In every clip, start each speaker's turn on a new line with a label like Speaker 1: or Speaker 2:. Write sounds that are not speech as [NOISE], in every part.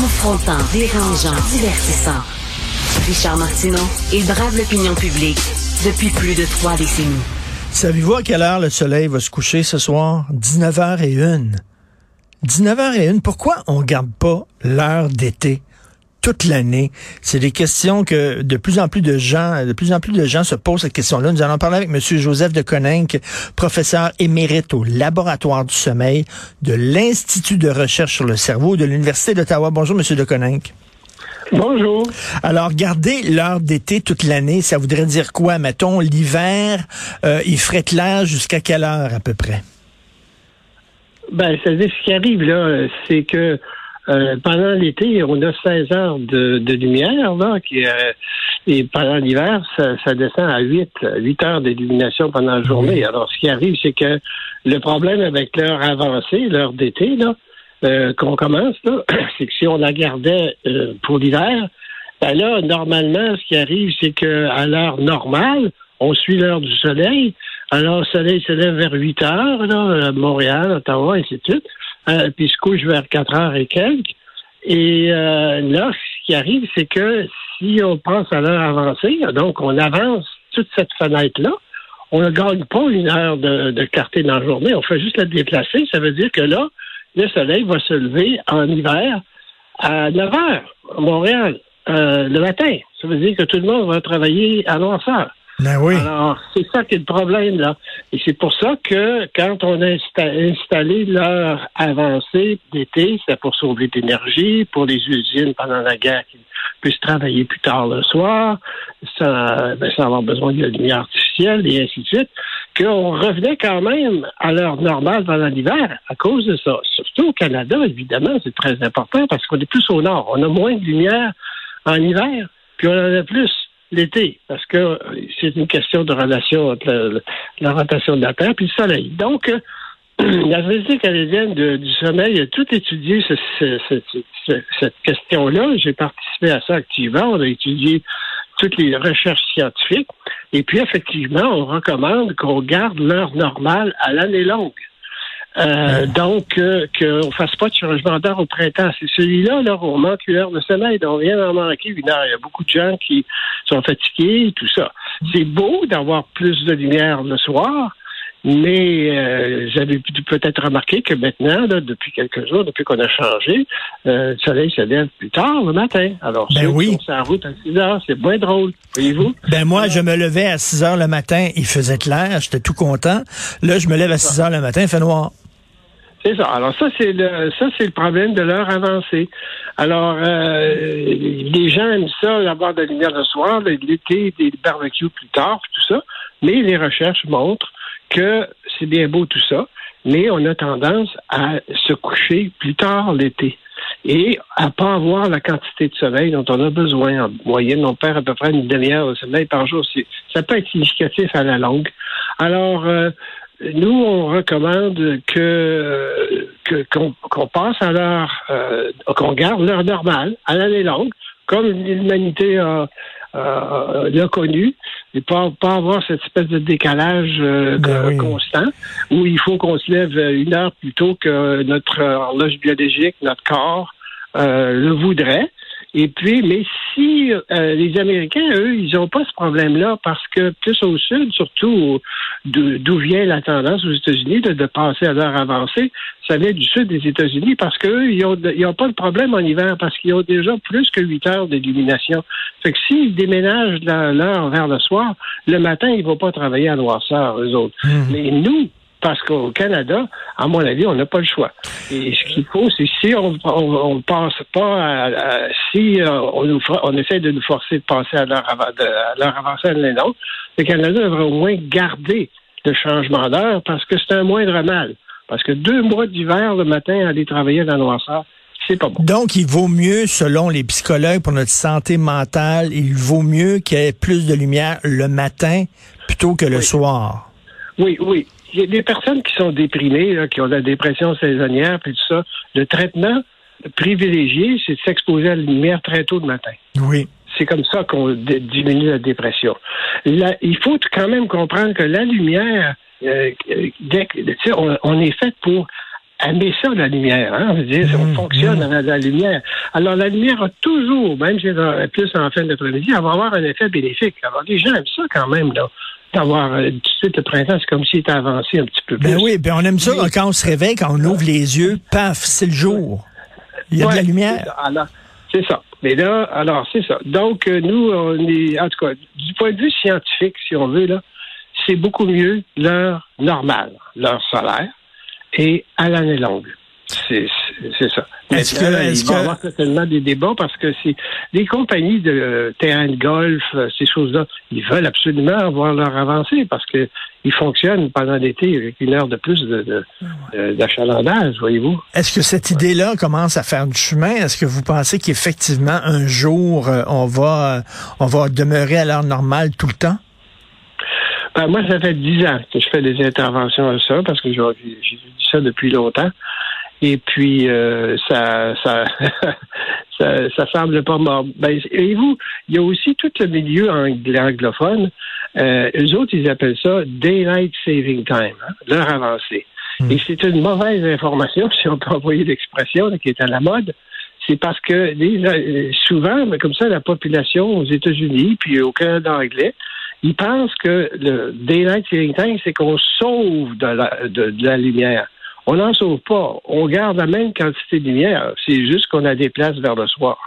Speaker 1: Confrontant, dérangeant, divertissant. Richard Martineau, il brave l'opinion publique depuis plus de trois décennies.
Speaker 2: Savez-vous à quelle heure le soleil va se coucher ce soir? 19h01. 19h01. Pourquoi on garde pas l'heure d'été? Toute l'année. C'est des questions que de plus en plus de gens, de plus en plus de gens se posent cette question-là. Nous allons parler avec M. Joseph de Coninck, professeur émérite au laboratoire du sommeil de l'Institut de recherche sur le cerveau de l'Université d'Ottawa. Bonjour, M. de Coninck.
Speaker 3: Bonjour.
Speaker 2: Alors, garder l'heure d'été toute l'année, ça voudrait dire quoi? Mettons, l'hiver, euh, il ferait clair jusqu'à quelle heure à peu près?
Speaker 3: Ben, ça veut dire ce qui arrive là, c'est que euh, pendant l'été, on a 16 heures de, lumière, là, qui, euh, et pendant l'hiver, ça, descend à 8, 8 heures d'illumination pendant la journée. Alors, ce qui arrive, c'est que le problème avec l'heure avancée, l'heure d'été, là, euh, qu'on commence, là, [COUGHS] c'est que si on la gardait pour l'hiver, ben là, normalement, ce qui arrive, c'est qu'à l'heure normale, on suit l'heure du soleil. Alors, le soleil se lève vers 8 heures, là, à Montréal, Ottawa, ainsi de suite. Euh, puis se couche vers 4 heures et quelques. Et euh, là, ce qui arrive, c'est que si on pense à l'heure avancée, donc on avance toute cette fenêtre-là, on ne gagne pas une heure de, de clarté dans la journée, on fait juste la déplacer. Ça veut dire que là, le soleil va se lever en hiver à 9 heures à Montréal euh, le matin. Ça veut dire que tout le monde va travailler à noirceur.
Speaker 2: Ben oui.
Speaker 3: Alors, c'est ça qui est le problème, là. Et c'est pour ça que quand on a installé l'heure avancée d'été, c'est pour sauver d'énergie, pour les usines pendant la guerre qui puissent travailler plus tard le soir, sans, ben, sans avoir besoin de lumière artificielle et ainsi de suite, qu'on revenait quand même à l'heure normale pendant l'hiver à cause de ça. Surtout au Canada, évidemment, c'est très important parce qu'on est plus au nord. On a moins de lumière en hiver, puis on en a plus l'été, parce que c'est une question de relation entre la, rotation de la Terre et le Soleil. Donc, euh, [CLEARS THROAT] la Société canadienne du sommeil a tout étudié cette question-là. J'ai participé à ça activement. On a étudié toutes les recherches scientifiques. Et puis, effectivement, on recommande qu'on garde l'heure normale à l'année longue. Euh, donc, euh, qu'on ne fasse pas de changement d'heure au printemps. C'est celui-là, là, on manque une heure de sommeil. On vient d'en manquer une heure. Il y a beaucoup de gens qui sont fatigués, tout ça. C'est beau d'avoir plus de lumière le soir, mais euh, j'avais peut-être remarqué que maintenant, là, depuis quelques jours, depuis qu'on a changé, euh, le soleil se lève plus tard le matin. Alors,
Speaker 2: ben oui.
Speaker 3: sur route à 6 heures, c'est moins drôle, voyez-vous?
Speaker 2: Ben moi, je me levais à 6 heures le matin, il faisait clair, j'étais tout content. Là, je me lève à 6 heures le matin, il fait noir.
Speaker 3: C'est ça. Alors ça, c'est le ça, c'est le problème de l'heure avancée. Alors, euh, les gens aiment ça, avoir de la lumière le soir, l'été, des barbecues plus tard, tout ça. Mais les recherches montrent que c'est bien beau tout ça, mais on a tendance à se coucher plus tard l'été et à pas avoir la quantité de sommeil dont on a besoin. En moyenne, on perd à peu près une demi-heure de sommeil par jour. Ça peut être significatif à la longue. Alors, euh, nous, on recommande que qu'on passe à l'heure, euh, qu'on garde l'heure normale à l'année longue, comme l'humanité a, l'a connu, et pas, pas avoir cette espèce de décalage euh, ben constant où il faut qu'on se lève une heure plus tôt que notre horloge biologique, notre corps euh, le voudrait. Et puis, mais si euh, les Américains, eux, ils n'ont pas ce problème-là parce que plus au sud, surtout d'où vient la tendance aux États-Unis de, passer à l'heure avancée, ça vient du sud des États-Unis parce qu'eux, ils n'ont pas de problème en hiver parce qu'ils ont déjà plus que 8 heures d'illumination. Fait que s'ils déménagent l'heure vers le soir, le matin, ils ne vont pas travailler à noirceur, eux autres. Mmh. Mais nous, parce qu'au Canada, à mon avis, on n'a pas le choix. Et ce qu'il faut, c'est si on ne pense pas, à, si euh, on, nous, on essaie de nous forcer de passer à l'heure avancée à l'année le Canada devrait au moins garder le changement d'heure parce que c'est un moindre mal. Parce que deux mois d'hiver le matin, aller travailler dans la noirceur, c'est pas bon.
Speaker 2: Donc, il vaut mieux, selon les psychologues, pour notre santé mentale, il vaut mieux qu'il y ait plus de lumière le matin plutôt que le soir.
Speaker 3: Oui, oui il y a des personnes qui sont déprimées, qui ont la dépression saisonnière, puis tout ça. Le traitement privilégié, c'est de s'exposer à la lumière très tôt le matin.
Speaker 2: Oui.
Speaker 3: C'est comme ça qu'on diminue la dépression. il faut quand même comprendre que la lumière, euh, dès on, est fait pour aimer ça, la lumière. Hein? Veux dire, on
Speaker 2: Mm,
Speaker 3: fonctionne avec la lumière. Alors, la lumière a toujours, même si plus en fin d'après-midi, elle va avoir un effet bénéfique. Alors, les gens aiment ça quand même, là. D'avoir euh, tout de suite le printemps, c'est comme s'il était avancé un petit peu plus.
Speaker 2: Ben oui, ben on aime ça quand on se réveille, quand on ouvre les yeux, paf, c'est le jour. Il y a de la lumière.
Speaker 3: c'est ça. Mais là, alors, c'est ça. Donc, euh, nous, on est, en tout cas, du point de vue scientifique, si on veut, là, c'est beaucoup mieux l'heure normale, l'heure solaire, et à l'année longue. C'est ça.
Speaker 2: Est-ce que-
Speaker 3: il va
Speaker 2: que-
Speaker 3: avoir certainement des débats parce que c'est les compagnies de euh, terrain de golf, euh, ces choses-là, ils veulent absolument avoir leur avancée parce que ils fonctionnent pendant l'été avec une heure de plus de- de- de- d'achalandage, voyez-vous.
Speaker 2: Est-ce que cette idée-là commence à faire du chemin? Est-ce que vous pensez qu'effectivement, un jour, euh, on va, on va demeurer à l'heure normale tout le temps?
Speaker 3: Ben, moi, ça fait dix ans que je fais des interventions à ça parce que j'ai j'ai vu ça depuis longtemps. Et puis, euh, ça, ça, [LAUGHS] ça, ça semble pas mort. Ben, et vous, il y a aussi tout le milieu anglophone. Euh, eux autres, ils appellent ça Daylight Saving Time, hein, l'heure avancée. Et c'est une mauvaise information, [LAUGHS] si on peut envoyer l'expression qui est à la mode. C'est parce que les- souvent, mais comme ça, la population aux États-Unis puis au Canada anglais, ils pensent que le daylight saving time, c'est qu'on sauve de la, de, de la lumière. On n'en sauve pas. On garde la même quantité de lumière. C'est juste qu'on la déplace vers le soir.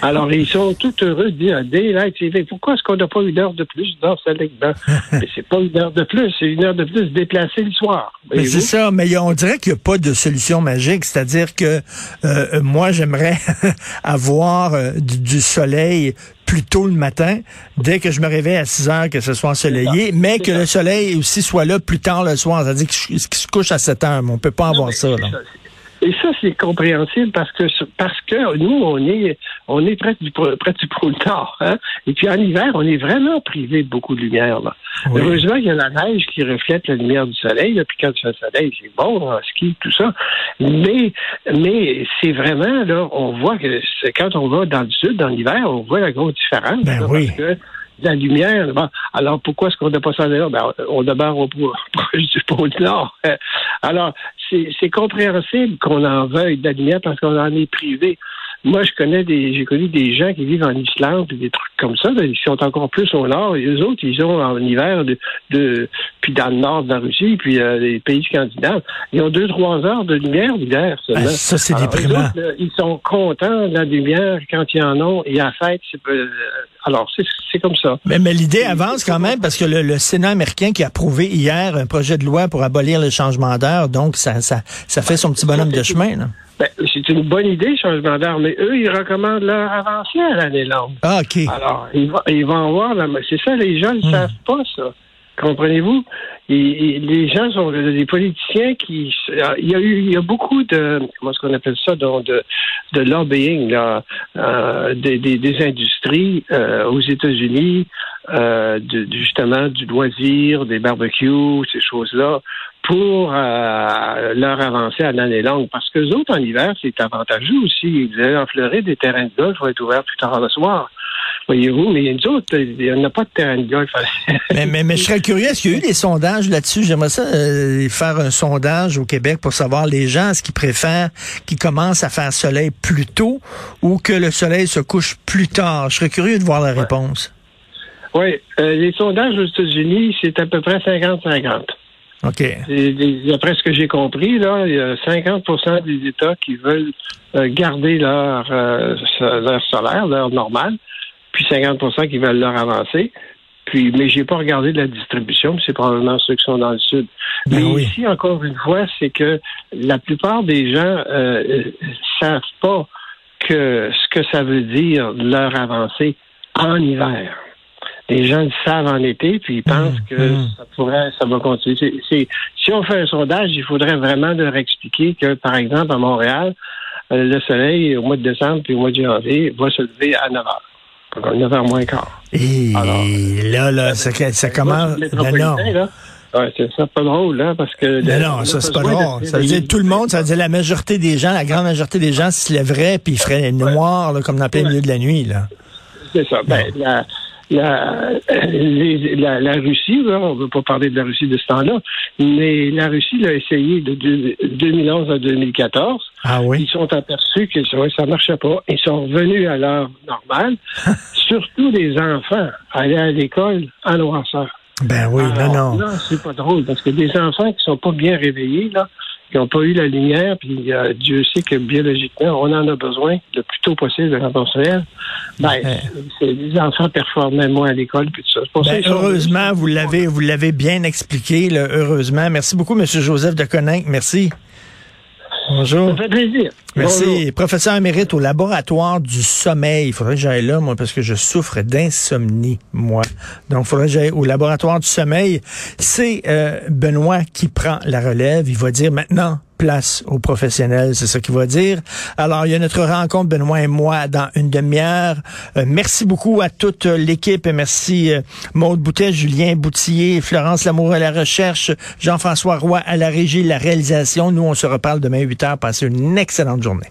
Speaker 3: Alors, ils sont tout heureux de dire daylight saving. Pourquoi est-ce qu'on n'a pas une heure de plus dans ce segment? [LAUGHS] Mais c'est pas une heure de plus, c'est une heure de plus déplacée le soir.
Speaker 2: Mais c'est ça, mais a- on dirait qu'il n'y a pas de solution magique. C'est-à-dire que euh, moi, j'aimerais [LAUGHS] avoir euh, du, du soleil plus tôt le matin, dès que je me réveille à 6 heures, que ce soit ensoleillé, mais que
Speaker 3: ça.
Speaker 2: le soleil aussi soit là plus tard le soir. C'est-à-dire qu'il se qu'il se couche à 7 heures, mais on peut pas
Speaker 3: Non,
Speaker 2: avoir ça. là.
Speaker 3: Et ça, c'est compréhensible parce que parce que nous, on est on est près du près du pôle Nord. Hein? Et puis en hiver, on est vraiment privé de beaucoup de lumière. Là.
Speaker 2: Oui.
Speaker 3: Heureusement, il y a la neige qui reflète la lumière du soleil. Là, puis quand il fait le soleil, c'est bon en ski, tout ça. Mais mais c'est vraiment là, on voit que quand on va dans le sud, dans l'hiver, on voit la grosse différence.
Speaker 2: Ben
Speaker 3: là,
Speaker 2: oui.
Speaker 3: Parce que la lumière. bon, alors pourquoi est-ce qu'on n'a pas ça là? Ben, on demeure au [LAUGHS] proche du pôle Nord. [LAUGHS] Alors, c'est c'est compréhensible qu'on en veuille de la lumière parce qu'on en est privé. Moi, je connais des, j'ai connu des gens qui vivent en Islande et des trucs comme ça, là, ils sont encore plus au nord. Et eux autres, ils ont en hiver de, de puis dans le nord de la Russie, puis euh, les pays scandinaves, ils ont deux trois heures de lumière l'hiver.
Speaker 2: Ah, ça, c'est déprimant.
Speaker 3: autres, là, ils sont contents de la lumière quand ils en ont et à fête. c'est, euh, alors, c'est comme ça.
Speaker 2: Mais, mais l'idée avance quand même parce que le, le Sénat américain qui a approuvé hier un projet de loi pour abolir le changement d'heure, donc ça, ça, ça fait son petit bonhomme de chemin. Là.
Speaker 3: Ben, c'est une bonne idée, changement d'heure, mais eux, ils recommandent leur avancée à l'année longue.
Speaker 2: Ah, OK.
Speaker 3: Alors, ils vont, ils vont avoir la... C'est ça, les gens ne
Speaker 2: Hmm.
Speaker 3: savent pas ça. Comprenez-vous? Les gens sont des politiciens qui... Il y a eu il y a beaucoup de... Comment est-ce qu'on appelle ça? Donc, de, de lobbying, là, euh, des, des, des industries euh, aux États-Unis, euh, de, justement du loisir, des barbecues, ces choses-là, pour euh, leur avancer à l'année longue. Parce que les autres, en hiver, c'est avantageux aussi. Vous allez en Floride, des terrains de golf vont être ouverts plus tard le soir. Voyez-vous, mais nous autres, il n'y a pas de terrain de golf. [LAUGHS]
Speaker 2: Mais, mais, mais je serais curieux, est-ce qu'il y a eu des sondages là-dessus? J'aimerais ça euh, faire un sondage au Québec pour savoir les gens, est-ce qu'ils préfèrent qu'ils commencent à faire soleil plus tôt ou que le soleil se couche plus tard? Je serais curieux de voir la réponse.
Speaker 3: Oui, euh, les sondages aux États-Unis, c'est à peu près 50-50.
Speaker 2: OK.
Speaker 3: D'après ce que j'ai compris, là, il y a 50% des États qui veulent euh, garder leur, euh, leur solaire, leur normal, puis 50% qui veulent leur avancer. Puis, mais j'ai pas regardé la distribution, puis c'est probablement ceux qui sont dans le sud.
Speaker 2: Ben
Speaker 3: mais
Speaker 2: oui.
Speaker 3: ici, encore une fois, c'est que la plupart des gens euh, euh, savent pas que ce que ça veut dire leur avancée en hiver. Les gens le savent en été, puis ils pensent que
Speaker 2: mmh.
Speaker 3: ça pourrait, ça va continuer. Si on fait un sondage, il faudrait vraiment leur expliquer que, par exemple, à Montréal, euh, le soleil, au mois de décembre puis au mois de janvier, va se lever à 9 h. Donc, 9 h moins quart.
Speaker 2: Et
Speaker 3: Alors,
Speaker 2: là, là, ça, ça commence.
Speaker 3: Le
Speaker 2: Non, non.
Speaker 3: ouais, c'est ça, pas drôle, là, parce que.
Speaker 2: Non,
Speaker 3: le-
Speaker 2: non,
Speaker 3: on
Speaker 2: ça c'est pas drôle. Ça veut dire tout le monde, ça veut dire la majorité des gens, la grande majorité des gens se lèveraient puis ils feraient noir là, comme dans plein milieu de la nuit. Là.
Speaker 3: C'est ça. Ben, la, la, la, la, Russie, on ne veut pas parler de la Russie de ce temps-là, mais la Russie l'a essayé de 2011 à 2014.
Speaker 2: Ah oui?
Speaker 3: Ils sont aperçus que ça ne marchait pas. Ils sont revenus à l'heure normale. [LAUGHS] Surtout les enfants allaient à l'école à noirceur.
Speaker 2: Ben oui, non, non.
Speaker 3: Non, c'est pas drôle parce que des enfants qui sont pas bien réveillés, là, qui n'ont pas eu la lumière, puis euh, Dieu sait que biologiquement, on en a besoin le plus tôt possible de réelle. Ben, les enfants performaient moins à l'école, puis tout ça.
Speaker 2: Ben, heureusement, vous l'avez, vous l'avez bien expliqué, là, heureusement. Merci beaucoup, M. Joseph de Coninck. Merci. Bonjour.
Speaker 3: Ça fait plaisir.
Speaker 2: Merci. Professeur émérite au laboratoire du sommeil. Il faudrait que j'aille là, moi, parce que je souffre d'insomnie, moi. Donc, il faudrait que j'aille au laboratoire du sommeil. C'est euh, Benoît qui prend la relève. Il va dire maintenant, place aux professionnels, c'est ça qu'il va dire. Alors, il y a notre rencontre, Benoît et moi, dans une demi-heure. Euh, merci beaucoup à toute l'équipe. Merci euh, Maude Boutet, Julien Boutillier, Florence Lamour à la recherche, Jean-François Roy à la régie, la réalisation. Nous, on se reparle demain 8 heures. Passez une excellente journée.